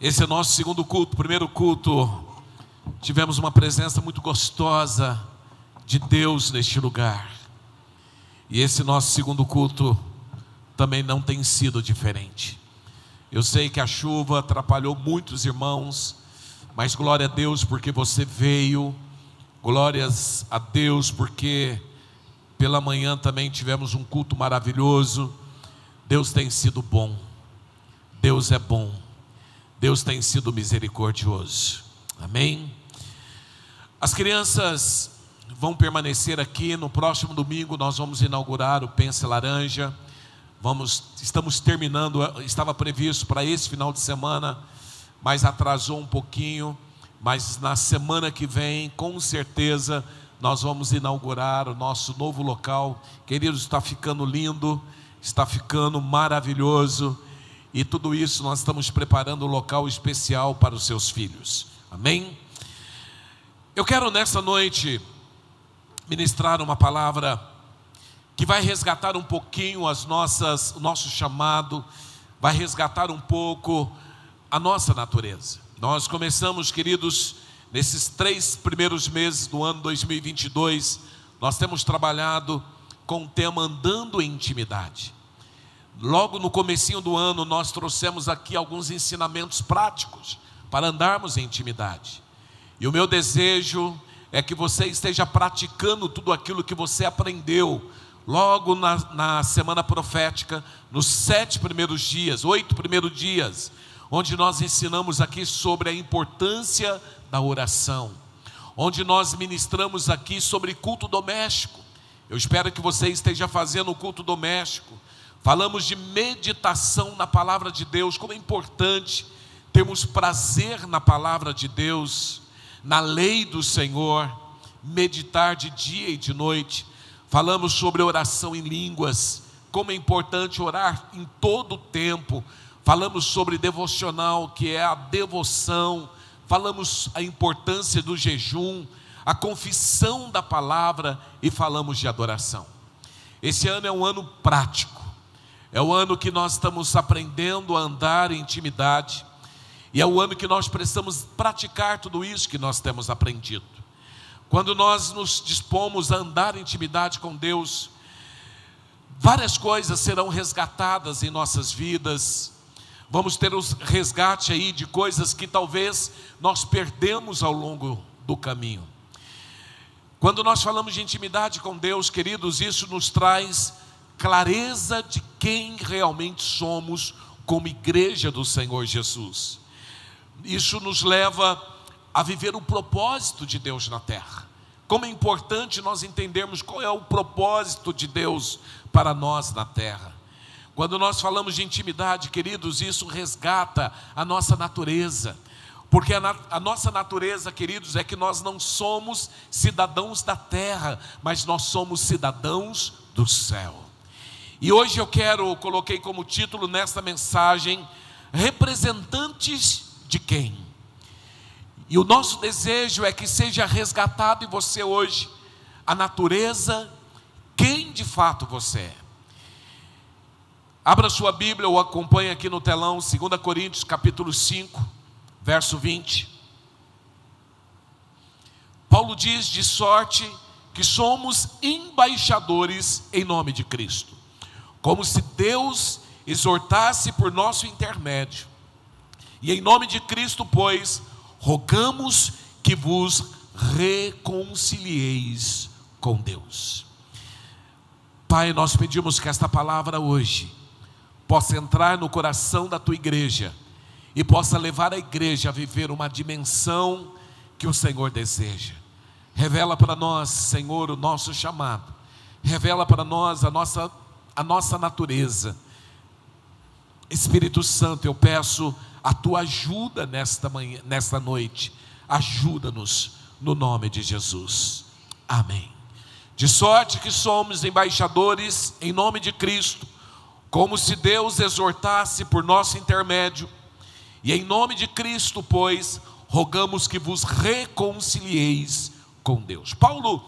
Esse é o nosso segundo culto. Primeiro culto, tivemos uma presença muito gostosa de Deus neste lugar. E esse nosso segundo culto também não tem sido diferente. Eu sei que a chuva atrapalhou muitos irmãos, mas glória a Deus porque você veio. Glórias a Deus porque pela manhã também tivemos um culto maravilhoso. Deus tem sido bom. Deus é bom. Deus tem sido misericordioso. Amém. As crianças vão permanecer aqui. No próximo domingo nós vamos inaugurar o Pense Laranja. Vamos, estamos terminando, estava previsto para esse final de semana, mas atrasou um pouquinho. Mas na semana que vem, com certeza, nós vamos inaugurar o nosso novo local. Queridos, está ficando lindo, está ficando maravilhoso. E tudo isso nós estamos preparando um local especial para os seus filhos. Amém? Eu quero nessa noite ministrar uma palavra que vai resgatar um pouquinho as nossas, o nosso chamado, vai resgatar um pouco a nossa natureza. Nós começamos, queridos, nesses três primeiros meses do ano 2022, nós temos trabalhado com o tema andando em intimidade. Logo no comecinho do ano, nós trouxemos aqui alguns ensinamentos práticos para andarmos em intimidade. E o meu desejo é que você esteja praticando tudo aquilo que você aprendeu logo na, na semana profética, nos sete primeiros dias, oito primeiros dias, onde nós ensinamos aqui sobre a importância da oração, onde nós ministramos aqui sobre culto doméstico. Eu espero que você esteja fazendo o culto doméstico. Falamos de meditação na palavra de Deus, como é importante termos prazer na palavra de Deus na lei do Senhor, meditar de dia e de noite. Falamos sobre oração em línguas, como é importante orar em todo o tempo. Falamos sobre devocional, que é a devoção. Falamos a importância do jejum, a confissão da palavra e falamos de adoração. Esse ano é um ano prático. É o ano que nós estamos aprendendo a andar em intimidade. E é o ano que nós precisamos praticar tudo isso que nós temos aprendido. Quando nós nos dispomos a andar em intimidade com Deus, várias coisas serão resgatadas em nossas vidas. Vamos ter o resgate aí de coisas que talvez nós perdemos ao longo do caminho. Quando nós falamos de intimidade com Deus, queridos, isso nos traz clareza de quem realmente somos como igreja do Senhor Jesus. Isso nos leva a viver o propósito de Deus na terra. Como é importante nós entendermos qual é o propósito de Deus para nós na terra. Quando nós falamos de intimidade, queridos, isso resgata a nossa natureza. Porque a, a, nossa natureza, queridos, é que nós não somos cidadãos da terra, mas nós somos cidadãos do céu. E hoje eu quero, coloquei como título nesta mensagem, representantes de quem? E o nosso desejo é que seja resgatado em você hoje a natureza, quem de fato você é. Abra sua Bíblia ou acompanhe aqui no telão, 2 Coríntios capítulo 5, verso 20. Paulo diz: de sorte que somos embaixadores em nome de Cristo, como se Deus exortasse por nosso intermédio e em nome de Cristo, pois, rogamos que vos reconcilieis com Deus. Pai, nós pedimos que esta palavra hoje possa entrar no coração da tua igreja e possa levar a igreja a viver uma dimensão que o Senhor deseja. Revela para nós, Senhor, o nosso chamado. Revela para nós a nossa, a nossa natureza. Espírito Santo, eu peço a tua ajuda nesta manhã, nesta noite. Ajuda-nos no nome de Jesus. Amém. De sorte que somos embaixadores em nome de Cristo, como se Deus exortasse por nosso intermédio, e em nome de Cristo, pois, rogamos que vos reconcilieis com Deus. Paulo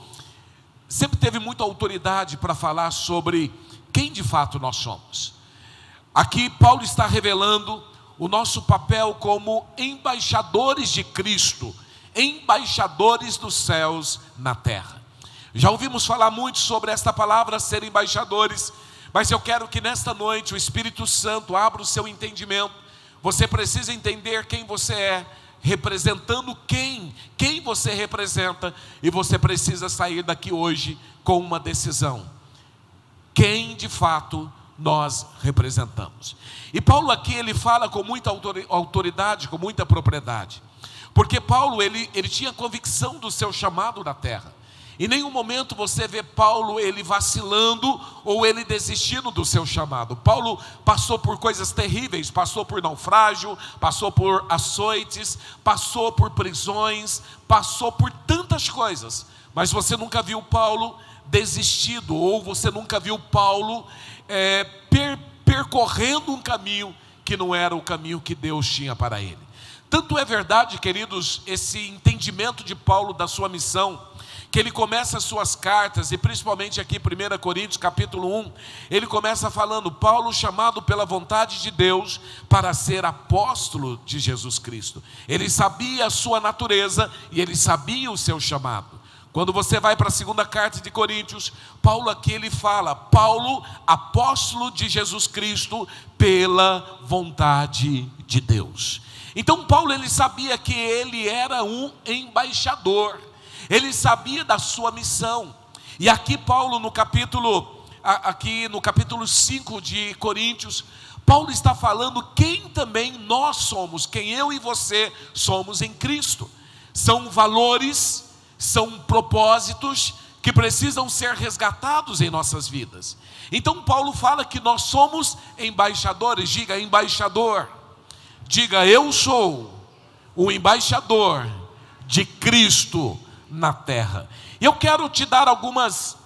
sempre teve muita autoridade para falar sobre quem de fato nós somos. Aqui Paulo está revelando o nosso papel como embaixadores de Cristo, embaixadores dos céus na terra. Já ouvimos falar muito sobre esta palavra ser embaixadores, mas eu quero que nesta noite o Espírito Santo abra o seu entendimento. Você precisa entender quem você é, representando quem, quem você representa, e você precisa sair daqui hoje com uma decisão. Quem de fato nós representamos. E Paulo aqui ele fala com muita autoridade, com muita propriedade. Porque Paulo ele, ele tinha convicção do seu chamado na terra. Em nenhum momento você vê Paulo ele vacilando ou ele desistindo do seu chamado. Paulo passou por coisas terríveis, passou por naufrágio, passou por açoites, passou por prisões, passou por tantas coisas. Mas você nunca viu Paulo desistido ou você nunca viu Paulo é, per, percorrendo um caminho que não era o caminho que Deus tinha para ele. Tanto é verdade, queridos, esse entendimento de Paulo da sua missão que ele começa as suas cartas, e principalmente aqui 1 Coríntios capítulo 1, ele começa falando, Paulo chamado pela vontade de Deus para ser apóstolo de Jesus Cristo. Ele sabia a sua natureza e ele sabia o seu chamado. Quando você vai para a segunda carta de Coríntios, Paulo aqui ele fala, Paulo, apóstolo de Jesus Cristo, pela vontade de Deus. Então Paulo ele sabia que ele era um embaixador ele sabia da sua missão. E aqui Paulo no capítulo aqui no capítulo 5 de Coríntios, Paulo está falando quem também nós somos, quem eu e você somos em Cristo. São valores, são propósitos que precisam ser resgatados em nossas vidas. Então Paulo fala que nós somos embaixadores, diga embaixador. Diga eu sou o embaixador de Cristo na terra. E eu quero te dar algumas,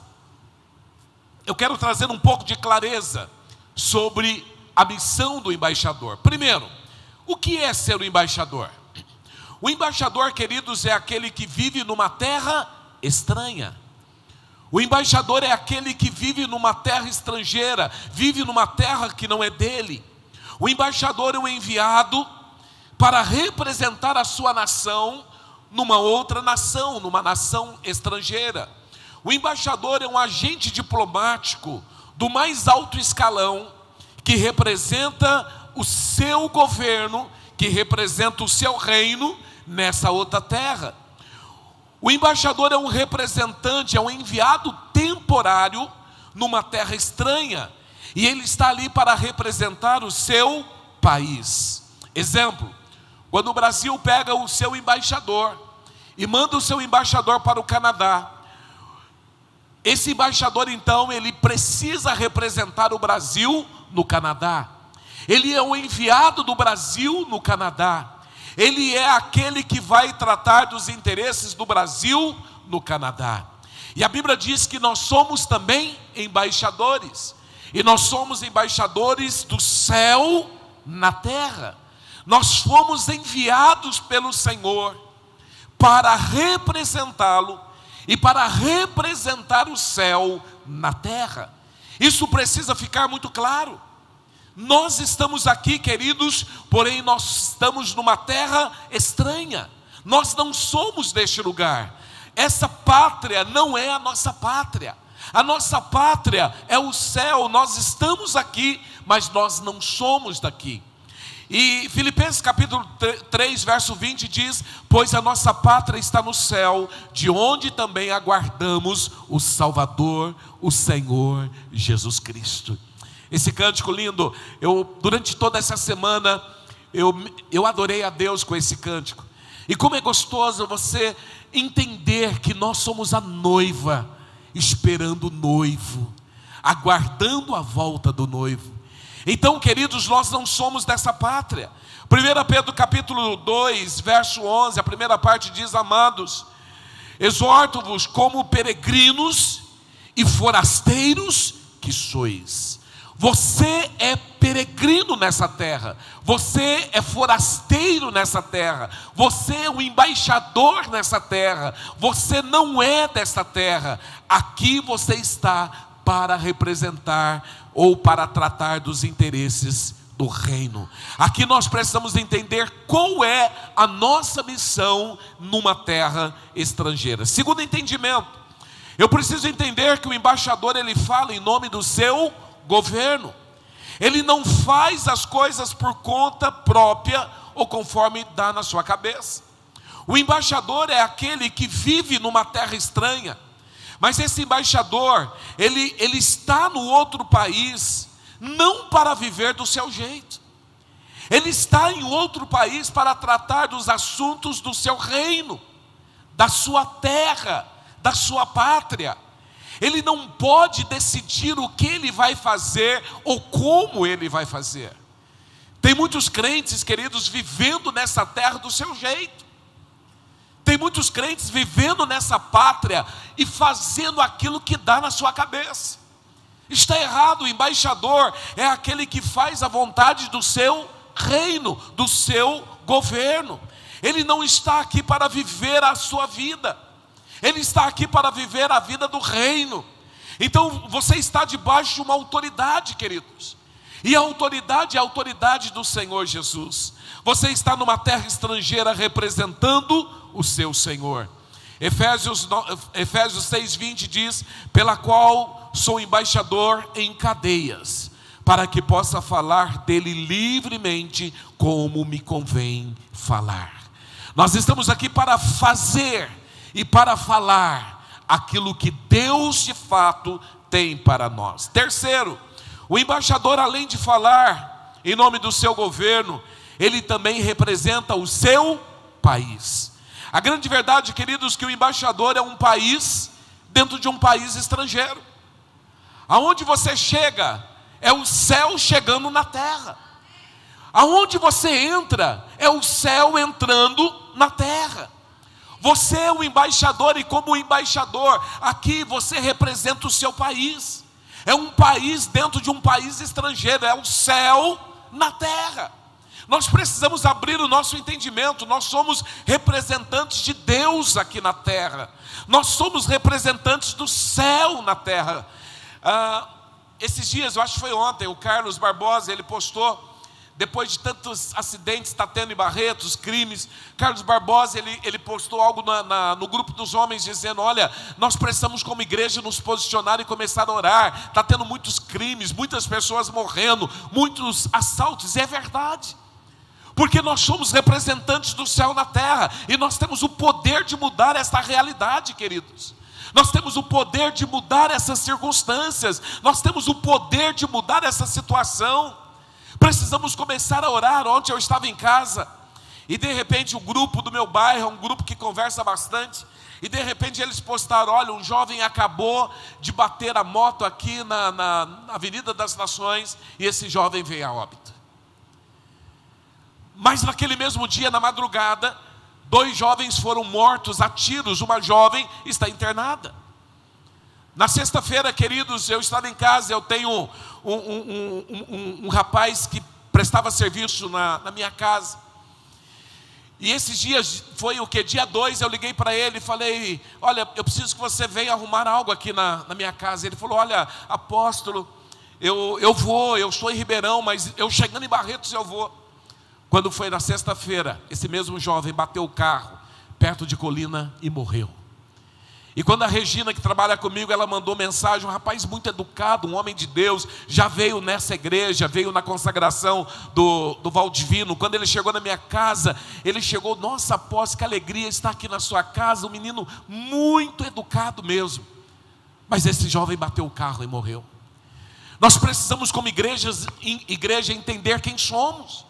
eu quero trazer um pouco de clareza sobre a missão do embaixador. Primeiro, o que é ser o embaixador? O embaixador, queridos, é aquele que vive numa terra estranha. O embaixador é aquele que vive numa terra estrangeira, vive numa terra que não é dele. O embaixador é o enviado para representar a sua nação numa outra nação, numa nação estrangeira. O embaixador é um agente diplomático do mais alto escalão que representa o seu governo, que representa o seu reino nessa outra terra. O embaixador é um representante, é um enviado temporário numa terra estranha, e ele está ali para representar o seu país. Exemplo: quando o Brasil pega o seu embaixador e manda o seu embaixador para o Canadá. Esse embaixador, então, ele precisa representar o Brasil no Canadá. Ele é o enviado do Brasil no Canadá. Ele é aquele que vai tratar dos interesses do Brasil no Canadá. E a Bíblia diz que nós somos também embaixadores. E nós somos embaixadores do céu na terra. Nós fomos enviados pelo Senhor para representá-lo e para representar o céu na terra. Isso precisa ficar muito claro. Nós estamos aqui, queridos, porém nós estamos numa terra estranha. Nós não somos deste lugar. Essa pátria não é a nossa pátria. A nossa pátria é o céu. Nós estamos aqui, mas nós não somos daqui. E Filipenses capítulo 3, verso 20 diz: Pois a nossa pátria está no céu, de onde também aguardamos o Salvador, o Senhor Jesus Cristo. Esse cântico lindo, eu durante toda essa semana eu, eu adorei a Deus com esse cântico. E como é gostoso você entender que nós somos a noiva, esperando o noivo, aguardando a volta do noivo. Então, queridos, nós não somos dessa pátria. 1 Pedro capítulo 2, verso 11, a primeira parte diz: Amados, exorto-vos como peregrinos e forasteiros que sois. Você é peregrino nessa terra, você é forasteiro nessa terra, você é o embaixador nessa terra, você não é dessa terra, aqui você está para representar ou para tratar dos interesses do reino. Aqui nós precisamos entender qual é a nossa missão numa terra estrangeira. Segundo entendimento, eu preciso entender que o embaixador ele fala em nome do seu governo. Ele não faz as coisas por conta própria ou conforme dá na sua cabeça. O embaixador é aquele que vive numa terra estranha. Mas esse embaixador, ele, ele está no outro país, não para viver do seu jeito. Ele está em outro país para tratar dos assuntos do seu reino, da sua terra, da sua pátria. Ele não pode decidir o que ele vai fazer ou como ele vai fazer. Tem muitos crentes, queridos, vivendo nessa terra do seu jeito. Tem muitos crentes vivendo nessa pátria e fazendo aquilo que dá na sua cabeça. Está errado, o embaixador é aquele que faz a vontade do seu reino, do seu governo. Ele não está aqui para viver a sua vida, ele está aqui para viver a vida do reino. Então você está debaixo de uma autoridade, queridos. E a autoridade é a autoridade do Senhor Jesus. Você está numa terra estrangeira representando o seu Senhor. Efésios, Efésios 6,20 diz: Pela qual sou embaixador em cadeias, para que possa falar dele livremente, como me convém falar. Nós estamos aqui para fazer e para falar aquilo que Deus de fato tem para nós. Terceiro, o embaixador, além de falar em nome do seu governo, ele também representa o seu país. A grande verdade, queridos, que o embaixador é um país dentro de um país estrangeiro. Aonde você chega é o céu chegando na terra. Aonde você entra é o céu entrando na terra. Você é o embaixador e como embaixador, aqui você representa o seu país. É um país dentro de um país estrangeiro, é o céu na terra. Nós precisamos abrir o nosso entendimento, nós somos representantes de Deus aqui na terra, nós somos representantes do céu na terra. Ah, esses dias, eu acho que foi ontem, o Carlos Barbosa, ele postou, depois de tantos acidentes está tendo em Barretos, crimes, Carlos Barbosa, ele, ele postou algo na, na, no grupo dos homens, dizendo, olha, nós precisamos como igreja nos posicionar e começar a orar, está tendo muitos crimes, muitas pessoas morrendo, muitos assaltos, e é verdade, porque nós somos representantes do céu na terra e nós temos o poder de mudar esta realidade, queridos. Nós temos o poder de mudar essas circunstâncias, nós temos o poder de mudar essa situação. Precisamos começar a orar. Ontem eu estava em casa e de repente o grupo do meu bairro, um grupo que conversa bastante, e de repente eles postaram: olha, um jovem acabou de bater a moto aqui na, na, na Avenida das Nações e esse jovem veio a óbito. Mas naquele mesmo dia, na madrugada, dois jovens foram mortos a tiros, uma jovem está internada. Na sexta-feira, queridos, eu estava em casa, eu tenho um, um, um, um rapaz que prestava serviço na, na, minha casa. E esses dias, foi o que? Dia 2, eu liguei para ele e falei: Olha, eu preciso que você venha arrumar algo aqui na, na minha casa. Ele falou: Olha, apóstolo, eu, eu vou, eu estou em Ribeirão, mas eu chegando em Barretos eu vou. Quando foi na sexta-feira, esse mesmo jovem bateu o carro perto de Colina e morreu. E quando a Regina, que trabalha comigo, ela mandou mensagem, um rapaz muito educado, um homem de Deus, já veio nessa igreja, veio na consagração do, do Valdivino. Quando ele chegou na minha casa, ele chegou, nossa, após que alegria estar aqui na sua casa, um menino muito educado mesmo. Mas esse jovem bateu o carro e morreu. Nós precisamos, como igrejas, igreja, entender quem somos.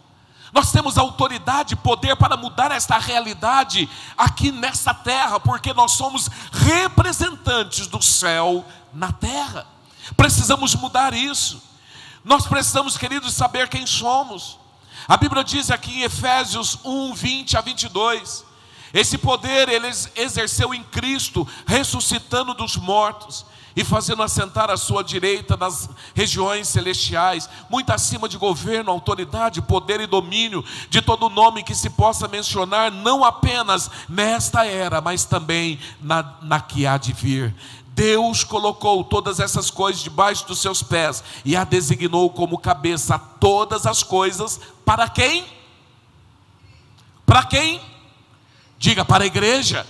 Nós temos autoridade e poder para mudar esta realidade aqui nessa terra, porque nós somos representantes do céu na terra. Precisamos mudar isso. Nós precisamos, queridos, saber quem somos. A Bíblia diz aqui em Efésios 1, 20 a 22. Esse poder ele exerceu em Cristo, ressuscitando dos mortos e fazendo assentar a sua direita nas regiões celestiais, muito acima de governo, autoridade, poder e domínio, de todo nome que se possa mencionar, não apenas nesta era, mas também na, na que há de vir. Deus colocou todas essas coisas debaixo dos seus pés e a designou como cabeça todas as coisas para quem? Para quem? Diga para a igreja.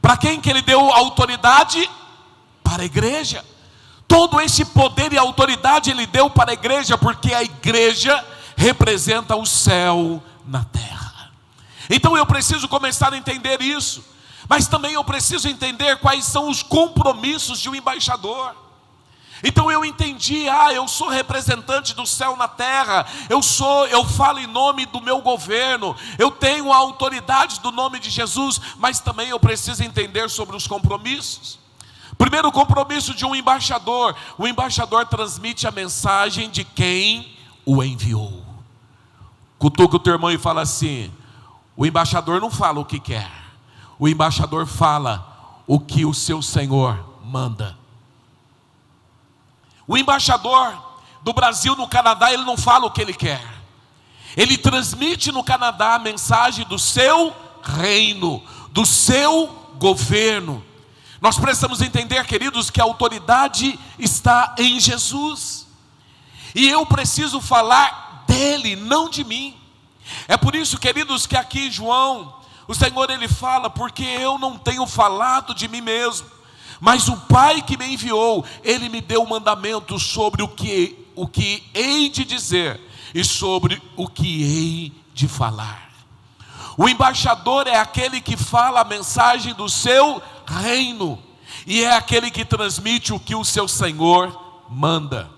Para quem que ele deu autoridade? Para a igreja. Todo esse poder e autoridade ele deu para a igreja, porque a igreja representa o céu na terra. Então eu preciso começar a entender isso, mas também eu preciso entender quais são os compromissos de um embaixador. Então eu entendi, ah, eu sou representante do céu na terra, eu sou, eu falo em nome do meu governo, eu tenho a autoridade do nome de Jesus, mas também eu preciso entender sobre os compromissos. Primeiro compromisso de um embaixador: o embaixador transmite a mensagem de quem o enviou. Cutuca o teu irmão e fala assim: o embaixador não fala o que quer, o embaixador fala o que o seu senhor manda. O embaixador do Brasil no Canadá, ele não fala o que ele quer, ele transmite no Canadá a mensagem do seu reino, do seu governo. Nós precisamos entender, queridos, que a autoridade está em Jesus, e eu preciso falar dele, não de mim. É por isso, queridos, que aqui João, o Senhor ele fala, porque eu não tenho falado de mim mesmo, mas o Pai que me enviou, ele me deu mandamento sobre o que o que hei de dizer e sobre o que hei de falar. O embaixador é aquele que fala a mensagem do seu reino e é aquele que transmite o que o seu Senhor manda.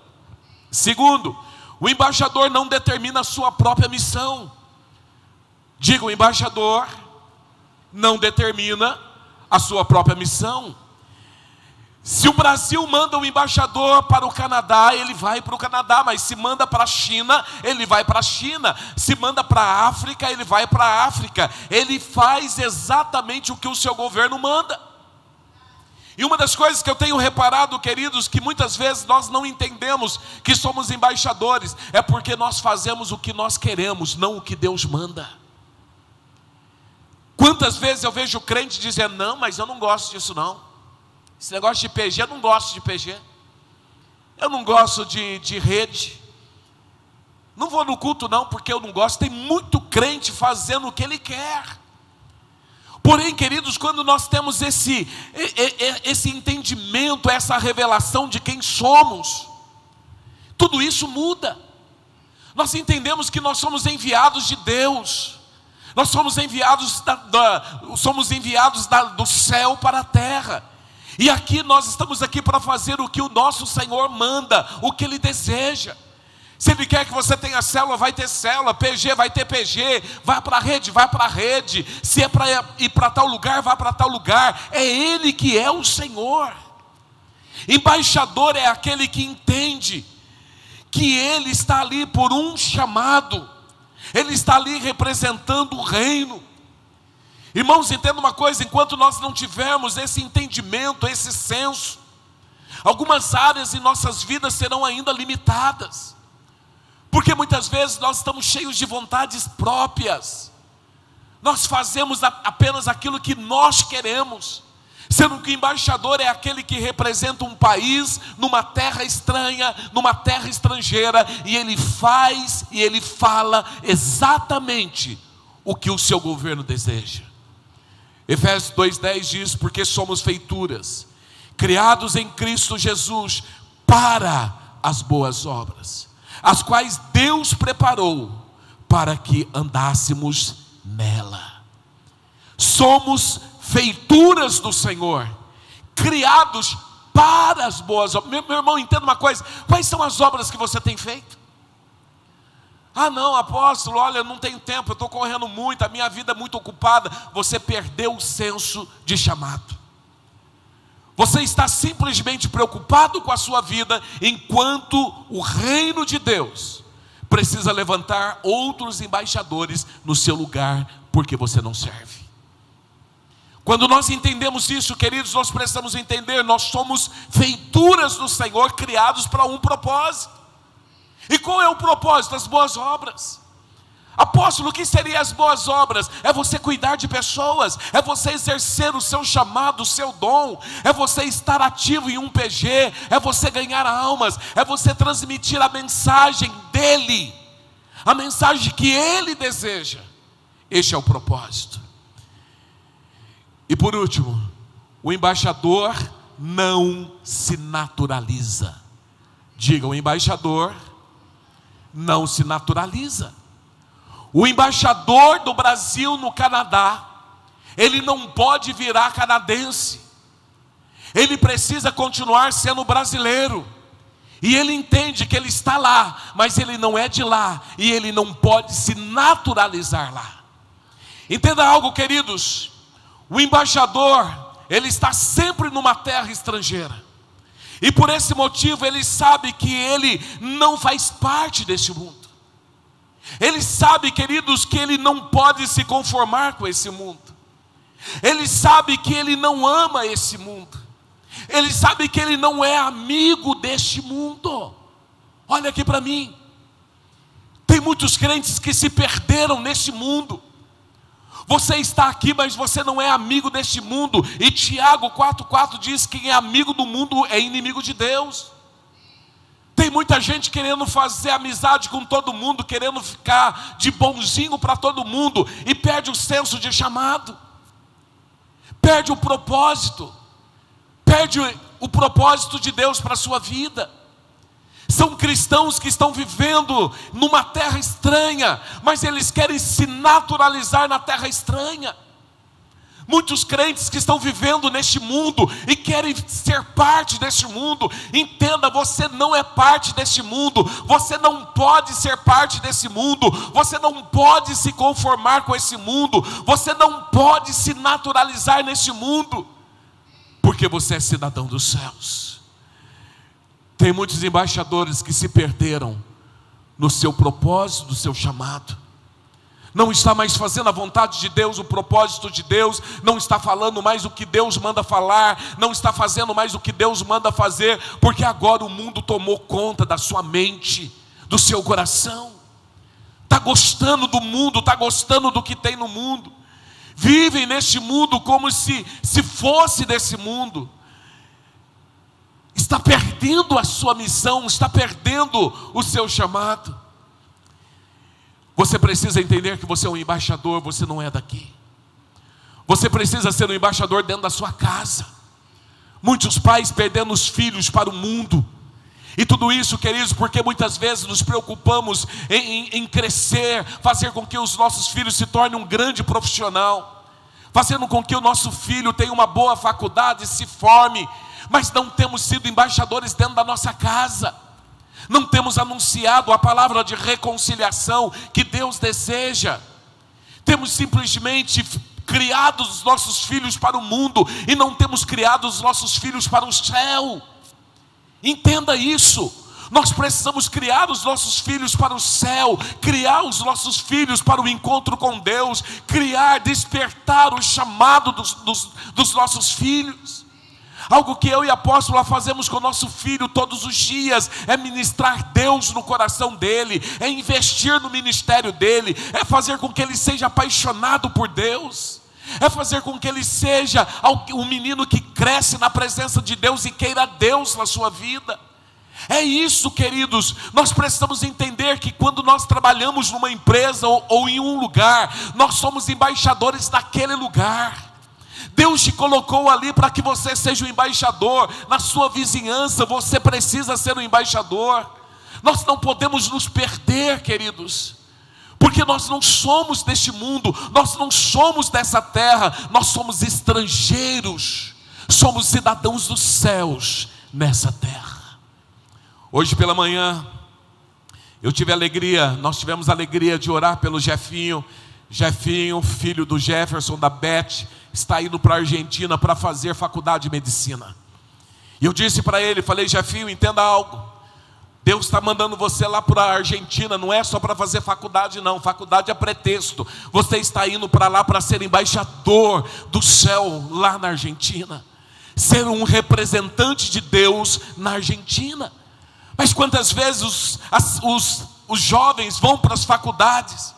Segundo, o embaixador não determina a sua própria missão. Diga, o embaixador não determina a sua própria missão. Se o Brasil manda um embaixador para o Canadá, ele vai para o Canadá, mas se manda para a China, ele vai para a China. Se manda para a África, ele vai para a África. Ele faz exatamente o que o seu governo manda. E uma das coisas que eu tenho reparado, queridos, que muitas vezes nós não entendemos que somos embaixadores, é porque nós fazemos o que nós queremos, não o que Deus manda. Quantas vezes eu vejo crente dizendo, não, mas eu não gosto disso não. Esse negócio de PG, eu não gosto de PG. Eu não gosto de, de rede. Não vou no culto não, porque eu não gosto. Tem muito crente fazendo o que ele quer. Porém, queridos, quando nós temos esse, esse entendimento, essa revelação de quem somos, tudo isso muda. Nós entendemos que nós somos enviados de Deus, nós somos enviados, da, da, somos enviados da, do céu para a terra. E aqui nós estamos aqui para fazer o que o nosso Senhor manda, o que Ele deseja. Se Ele quer que você tenha célula, vai ter célula, PG, vai ter PG, vai para a rede, vai para a rede. Se é para ir para tal lugar, vai para tal lugar. É Ele que é o Senhor. Embaixador é aquele que entende que Ele está ali por um chamado, Ele está ali representando o reino. Irmãos, entenda uma coisa: enquanto nós não tivermos esse entendimento, esse senso, algumas áreas em nossas vidas serão ainda limitadas. Porque muitas vezes nós estamos cheios de vontades próprias. Nós fazemos apenas aquilo que nós queremos. Sendo que o embaixador é aquele que representa um país numa terra estranha, numa terra estrangeira, e ele faz e ele fala exatamente o que o seu governo deseja. Efésios 2,10 diz: Porque somos feituras, criados em Cristo Jesus para as boas obras as quais Deus preparou para que andássemos nela. Somos feituras do Senhor, criados para as boas obras. Meu, meu irmão, entenda uma coisa: quais são as obras que você tem feito? Ah, não, apóstolo, olha, não tenho tempo, eu estou correndo muito, a minha vida é muito ocupada. Você perdeu o senso de chamado. Você está simplesmente preocupado com a sua vida, enquanto o reino de Deus precisa levantar outros embaixadores no seu lugar, porque você não serve. Quando nós entendemos isso, queridos, nós precisamos entender, nós somos feituras do Senhor, criados para um propósito. E qual é o propósito? As boas obras. Apóstolo, o que seriam as boas obras? É você cuidar de pessoas, é você exercer o seu chamado, o seu dom, é você estar ativo em um PG, é você ganhar almas, é você transmitir a mensagem dele, a mensagem que ele deseja. Este é o propósito. E por último, o embaixador não se naturaliza. Diga, o embaixador não se naturaliza. O embaixador do Brasil no Canadá, ele não pode virar canadense. Ele precisa continuar sendo brasileiro. E ele entende que ele está lá, mas ele não é de lá e ele não pode se naturalizar lá. Entenda algo, queridos. O embaixador, ele está sempre numa terra estrangeira. E por esse motivo ele sabe que ele não faz parte deste mundo. Ele sabe, queridos, que ele não pode se conformar com esse mundo. Ele sabe que ele não ama esse mundo. Ele sabe que ele não é amigo deste mundo. Olha aqui para mim. Tem muitos crentes que se perderam neste mundo. Você está aqui, mas você não é amigo deste mundo. E Tiago 4,4 diz que quem é amigo do mundo é inimigo de Deus. Tem muita gente querendo fazer amizade com todo mundo, querendo ficar de bonzinho para todo mundo e perde o senso de chamado, perde o propósito, perde o propósito de Deus para a sua vida. São cristãos que estão vivendo numa terra estranha, mas eles querem se naturalizar na terra estranha. Muitos crentes que estão vivendo neste mundo e querem ser parte deste mundo, entenda, você não é parte deste mundo, você não pode ser parte desse mundo, você não pode se conformar com esse mundo, você não pode se naturalizar neste mundo, porque você é cidadão dos céus. Tem muitos embaixadores que se perderam no seu propósito, no seu chamado não está mais fazendo a vontade de Deus, o propósito de Deus, não está falando mais o que Deus manda falar, não está fazendo mais o que Deus manda fazer, porque agora o mundo tomou conta da sua mente, do seu coração. Está gostando do mundo, está gostando do que tem no mundo. Vivem neste mundo como se, se fosse desse mundo. Está perdendo a sua missão, está perdendo o seu chamado. Você precisa entender que você é um embaixador, você não é daqui. Você precisa ser um embaixador dentro da sua casa. Muitos pais perdendo os filhos para o mundo. E tudo isso, queridos, porque muitas vezes nos preocupamos em, em, em, crescer, fazer com que os nossos filhos se tornem um grande profissional, fazendo com que o nosso filho tenha uma boa faculdade, se forme, mas não temos sido embaixadores dentro da nossa casa não temos anunciado a palavra de reconciliação que Deus deseja, temos simplesmente criado os nossos filhos para o mundo e não temos criado os nossos filhos para o céu. Entenda isso. Nós precisamos criar os nossos filhos para o céu, criar os nossos filhos para o encontro com Deus, criar, despertar o chamado dos, dos, dos nossos filhos. Algo que eu e a apóstola fazemos com o nosso filho todos os dias é ministrar Deus no coração dele, é investir no ministério dele, é fazer com que ele seja apaixonado por Deus. É fazer com que ele seja um menino que cresce na presença de Deus e queira Deus na sua vida. É isso, queridos. Nós precisamos entender que quando nós trabalhamos numa empresa ou, ou em um lugar, nós somos embaixadores daquele lugar. Deus te colocou ali para que você seja o embaixador. Na sua vizinhança, você precisa ser o embaixador. Nós não podemos nos perder, queridos, porque nós não somos deste mundo, nós não somos dessa terra, nós somos estrangeiros, somos cidadãos dos céus nessa terra. Hoje pela manhã, eu tive alegria, nós tivemos alegria de orar pelo Jefinho, Jefinho, filho do Jefferson, da Beth está indo para a Argentina para fazer faculdade de medicina. E eu disse para ele, falei, Jefinho, entenda algo. Deus está mandando você lá para a Argentina, não é só para fazer faculdade, não. Faculdade é pretexto. Você está indo para lá para ser embaixador do céu lá na Argentina, ser um representante de Deus na Argentina. Mas quantas vezes os, as, os, os jovens vão para as faculdades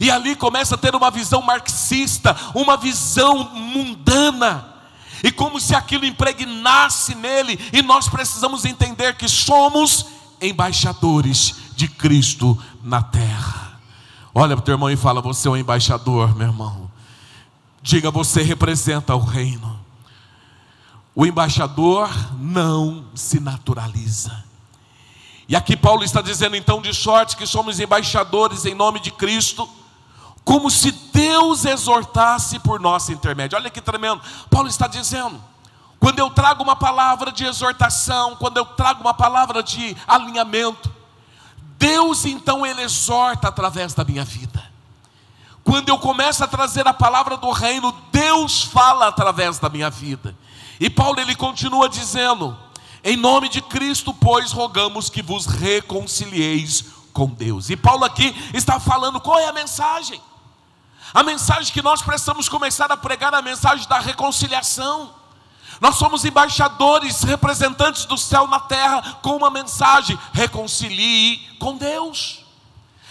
E ali começa a ter uma visão marxista, uma visão mundana. E como se aquilo impregnasse nele, e nós precisamos entender que somos embaixadores de Cristo na terra. Olha para o teu irmão e fala: Você é um embaixador, meu irmão. Diga, você representa o reino. O embaixador não se naturaliza. E aqui Paulo está dizendo então de sorte que somos embaixadores em nome de Cristo, como se Deus exortasse por nosso intermédio. Olha que tremendo. Paulo está dizendo: quando eu trago uma palavra de exortação, quando eu trago uma palavra de alinhamento, Deus então ele exorta através da minha vida. Quando eu começo a trazer a palavra do reino, Deus fala através da minha vida. E Paulo ele continua dizendo: Em nome de Cristo, pois, rogamos que vos reconcilieis com Deus. E Paulo aqui está falando qual é a mensagem? A mensagem que nós precisamos começar a pregar é a mensagem da reconciliação. Nós somos embaixadores, representantes do céu na terra, com uma mensagem: reconcilie com Deus.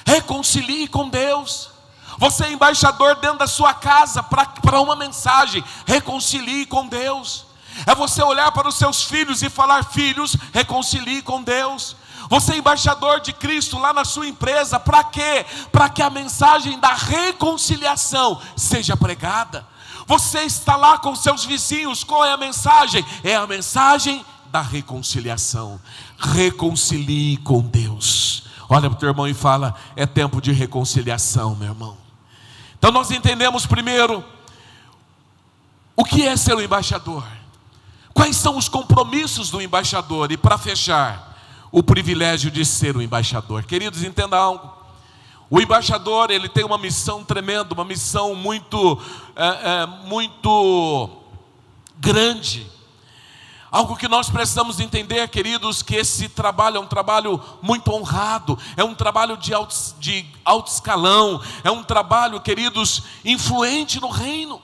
Reconcilie com Deus. Você é embaixador dentro da sua casa para uma mensagem: reconcilie com Deus. É você olhar para os seus filhos e falar: filhos, reconcilie com Deus. Você é embaixador de Cristo lá na sua empresa, para quê? Para que a mensagem da reconciliação seja pregada. Você está lá com seus vizinhos, qual é a mensagem? É a mensagem da reconciliação. Reconcilie com Deus. Olha para o teu irmão e fala: é tempo de reconciliação, meu irmão. Então nós entendemos primeiro o que é ser um embaixador. Quais são os compromissos do embaixador? E para fechar, o privilégio de ser um embaixador. Queridos, entenda algo. O embaixador ele tem uma missão tremenda, uma missão muito, é, é, muito grande. Algo que nós precisamos entender, queridos, que esse trabalho é um trabalho muito honrado, é um trabalho de alto, de alto escalão, é um trabalho, queridos, influente no reino.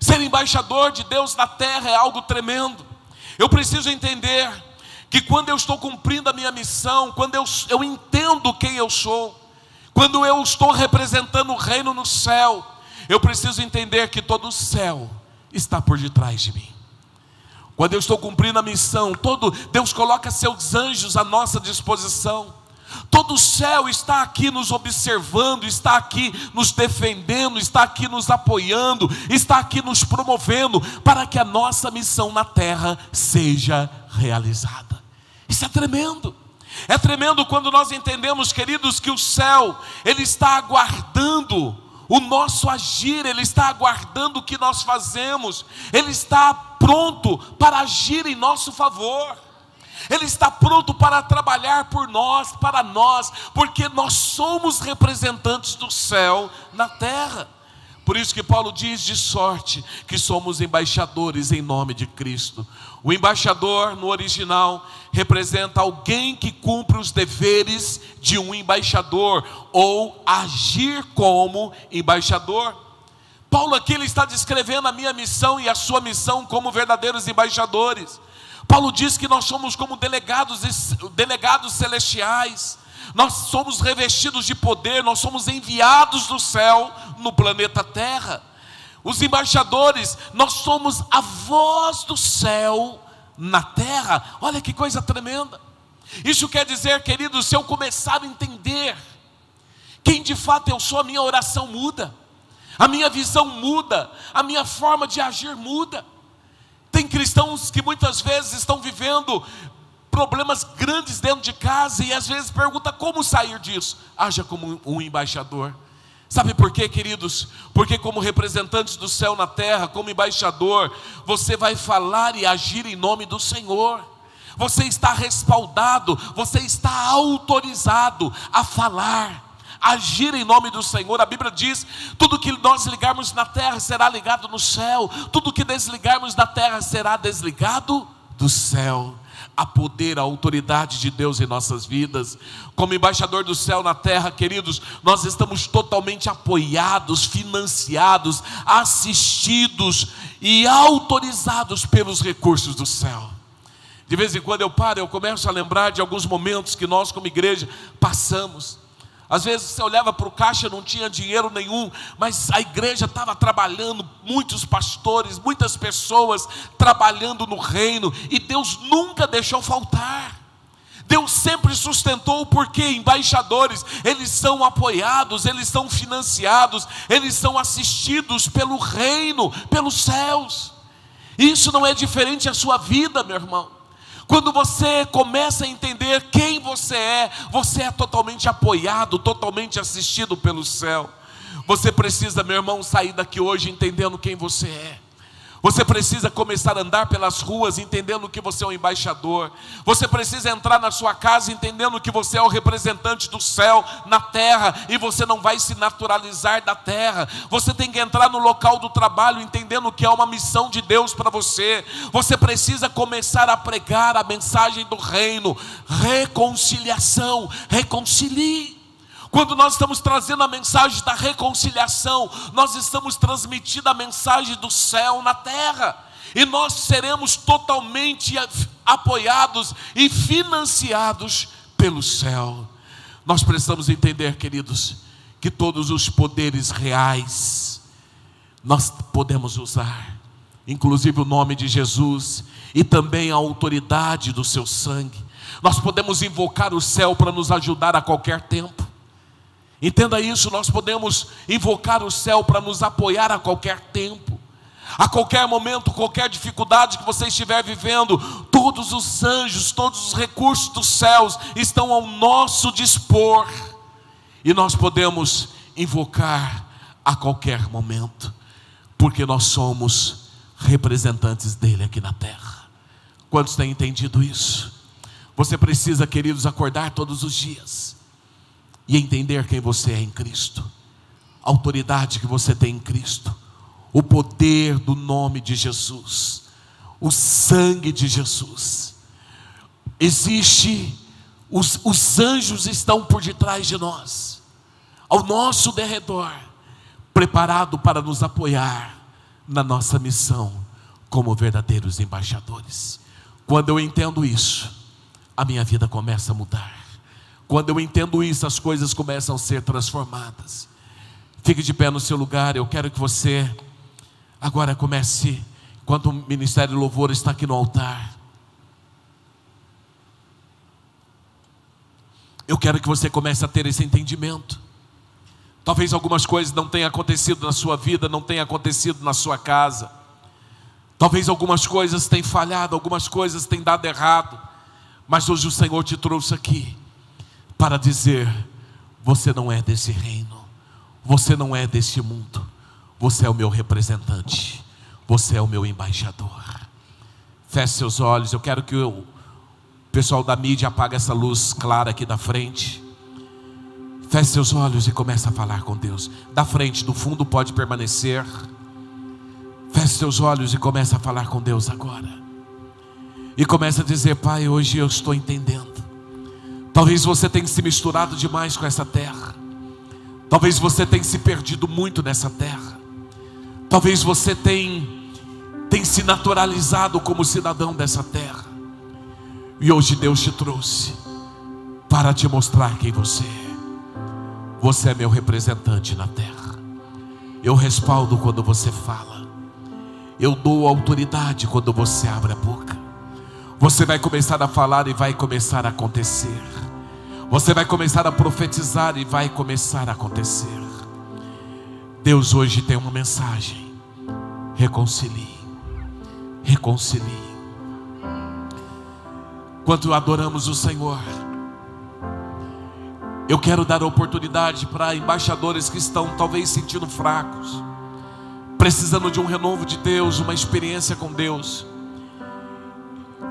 Ser embaixador de Deus na terra é algo tremendo. Eu preciso entender que quando eu estou cumprindo a minha missão, quando eu, eu entendo quem eu sou, quando eu estou representando o reino no céu, eu preciso entender que todo o céu está por detrás de mim. Quando eu estou cumprindo a missão, todo Deus coloca seus anjos à nossa disposição. Todo o céu está aqui nos observando, está aqui nos defendendo, está aqui nos apoiando, está aqui nos promovendo para que a nossa missão na terra seja realizada. Isso é tremendo. É tremendo quando nós entendemos, queridos, que o céu ele está aguardando o nosso agir, ele está aguardando o que nós fazemos, ele está pronto para agir em nosso favor. Ele está pronto para trabalhar por nós, para nós, porque nós somos representantes do céu na terra. Por isso que Paulo diz de sorte que somos embaixadores em nome de Cristo. O embaixador, no original, representa alguém que cumpre os deveres de um embaixador ou agir como embaixador. Paulo aqui ele está descrevendo a minha missão e a sua missão como verdadeiros embaixadores. Paulo diz que nós somos como delegados, delegados celestiais, nós somos revestidos de poder, nós somos enviados do céu no planeta Terra. Os embaixadores, nós somos a voz do céu na terra. Olha que coisa tremenda. Isso quer dizer, querido, se eu começar a entender quem de fato eu sou, a minha oração muda, a minha visão muda, a minha forma de agir muda. Tem cristãos que muitas vezes estão vivendo problemas grandes dentro de casa e às vezes pergunta como sair disso. Haja como um embaixador. Sabe por quê, queridos? Porque, como representantes do céu na terra, como embaixador, você vai falar e agir em nome do Senhor. Você está respaldado, você está autorizado a falar, agir em nome do Senhor. A Bíblia diz: tudo que nós ligarmos na terra será ligado no céu, tudo que desligarmos da terra será desligado do céu. A poder, a autoridade de Deus em nossas vidas. Como embaixador do céu na terra, queridos, nós estamos totalmente apoiados, financiados, assistidos e autorizados pelos recursos do céu. De vez em quando eu paro, eu começo a lembrar de alguns momentos que nós, como igreja, passamos. Às vezes você olhava para o caixa, não tinha dinheiro nenhum, mas a igreja estava trabalhando, muitos pastores, muitas pessoas trabalhando no reino, e Deus nunca deixou faltar. Deus sempre sustentou, porque embaixadores, eles são apoiados, eles são financiados, eles são assistidos pelo reino, pelos céus. Isso não é diferente a sua vida, meu irmão. Quando você começa a entender quem você é, você é totalmente apoiado, totalmente assistido pelo céu. Você precisa, meu irmão, sair daqui hoje entendendo quem você é. Você precisa começar a andar pelas ruas entendendo que você é um embaixador. Você precisa entrar na sua casa entendendo que você é o representante do céu na terra e você não vai se naturalizar da terra. Você tem que entrar no local do trabalho entendendo que é uma missão de Deus para você. Você precisa começar a pregar a mensagem do reino, reconciliação, reconcilie. Quando nós estamos trazendo a mensagem da reconciliação, nós estamos transmitindo a mensagem do céu na terra. E nós seremos totalmente apoiados e financiados pelo céu. Nós precisamos entender, queridos, que todos os poderes reais nós podemos usar, inclusive o nome de Jesus e também a autoridade do seu sangue. Nós podemos invocar o céu para nos ajudar a qualquer tempo. Entenda isso, nós podemos invocar o céu para nos apoiar a qualquer tempo. A qualquer momento, qualquer dificuldade que você estiver vivendo, todos os anjos, todos os recursos dos céus estão ao nosso dispor. E nós podemos invocar a qualquer momento, porque nós somos representantes dele aqui na terra. Quantos têm entendido isso? Você precisa, queridos, acordar todos os dias e entender quem você é em Cristo, a autoridade que você tem em Cristo, o poder do nome de Jesus, o sangue de Jesus. Existe, os, os anjos estão por detrás de nós, ao nosso derredor, preparado para nos apoiar na nossa missão como verdadeiros embaixadores. Quando eu entendo isso, a minha vida começa a mudar. Quando eu entendo isso, as coisas começam a ser transformadas. Fique de pé no seu lugar, eu quero que você agora comece, enquanto o Ministério Louvor está aqui no altar. Eu quero que você comece a ter esse entendimento. Talvez algumas coisas não tenham acontecido na sua vida, não tenham acontecido na sua casa. Talvez algumas coisas tenham falhado, algumas coisas tenham dado errado. Mas hoje o Senhor te trouxe aqui para dizer: você não é desse reino, você não é desse mundo, você é o meu representante, você é o meu embaixador. Feche seus olhos, eu quero que o pessoal da mídia apague essa luz clara aqui da frente. Feche seus olhos e comece a falar com Deus. Da frente, do fundo pode permanecer. Feche seus olhos e comece a falar com Deus agora. E comece a dizer: Pai, hoje eu estou entendendo. Talvez você tenha se misturado demais com essa terra. Talvez você tenha se perdido muito nessa terra. Talvez você tenha, tenha se naturalizado como cidadão dessa terra. E hoje Deus te trouxe para te mostrar quem você é. Você é meu representante na terra. Eu respaldo quando você fala. Eu dou autoridade quando você abre a boca. Você vai começar a falar e vai começar a acontecer. Você vai começar a profetizar e vai começar a acontecer. Deus hoje tem uma mensagem. Reconcilie. Reconcilie. Quando adoramos o Senhor, eu quero dar oportunidade para embaixadores que estão talvez sentindo fracos, precisando de um renovo de Deus, uma experiência com Deus.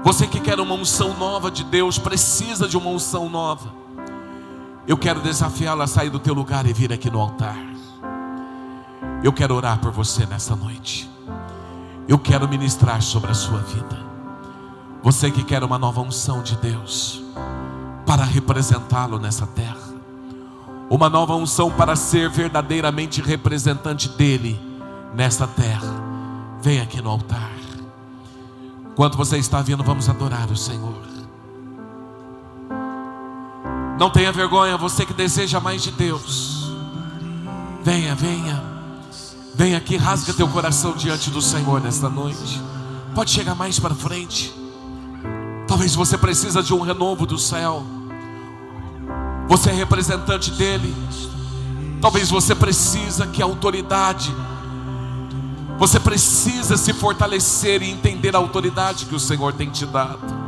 Você que quer uma unção nova de Deus, precisa de uma unção nova. Eu quero desafiá-lo a sair do teu lugar e vir aqui no altar. Eu quero orar por você nessa noite. Eu quero ministrar sobre a sua vida. Você que quer uma nova unção de Deus para representá-lo nessa terra. Uma nova unção para ser verdadeiramente representante dele nesta terra. Vem aqui no altar. Enquanto você está vindo, vamos adorar o Senhor. Não tenha vergonha, você que deseja mais de Deus. Venha, venha. Venha aqui, rasga teu coração diante do Senhor nesta noite. Pode chegar mais para frente. Talvez você precisa de um renovo do céu. Você é representante dele. Talvez você precisa que a autoridade você precisa se fortalecer e entender a autoridade que o Senhor tem te dado.